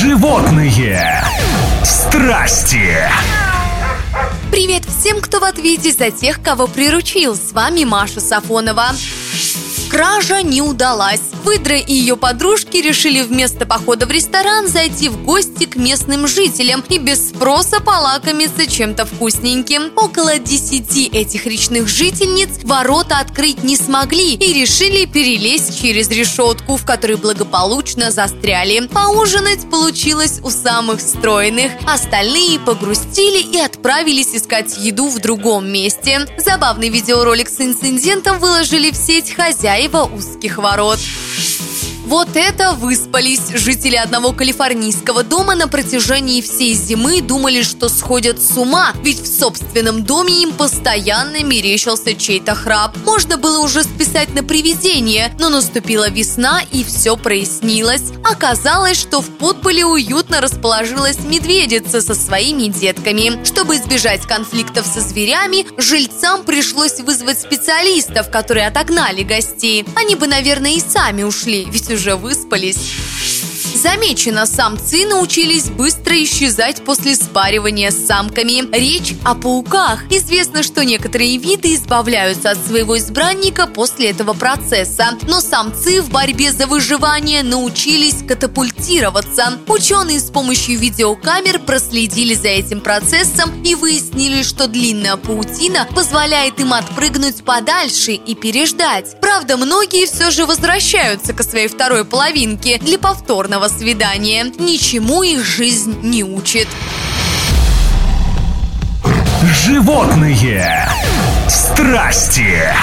Животные страсти. Привет всем, кто в ответе за тех, кого приручил. С вами Маша Сафонова. Кража не удалась. Выдра и ее подружки решили вместо похода в ресторан зайти в гости к местным жителям и без спроса полакомиться чем-то вкусненьким. Около десяти этих речных жительниц ворота открыть не смогли и решили перелезть через решетку, в которой благополучно застряли. Поужинать получилось у самых стройных. Остальные погрустили и отправились искать еду в другом месте. Забавный видеоролик с инцидентом выложили в сеть хозяева узких ворот. Вот это выспались! Жители одного калифорнийского дома на протяжении всей зимы думали, что сходят с ума, ведь в собственном доме им постоянно мерещился чей-то храп. Можно было уже списать на привидение, но наступила весна и все прояснилось. Оказалось, что в подполе уютно расположилась медведица со своими детками. Чтобы избежать конфликтов со зверями, жильцам пришлось вызвать специалистов, которые отогнали гостей. Они бы, наверное, и сами ушли, ведь уже выспались. Замечено, самцы научились быстро исчезать после спаривания с самками. Речь о пауках. Известно, что некоторые виды избавляются от своего избранника после этого процесса. Но самцы в борьбе за выживание научились катапультироваться. Ученые с помощью видеокамер проследили за этим процессом и выяснили, что длинная паутина позволяет им отпрыгнуть подальше и переждать. Правда, многие все же возвращаются к своей второй половинке для повторного свидания. Ничему их жизнь не учит. Животные страсти.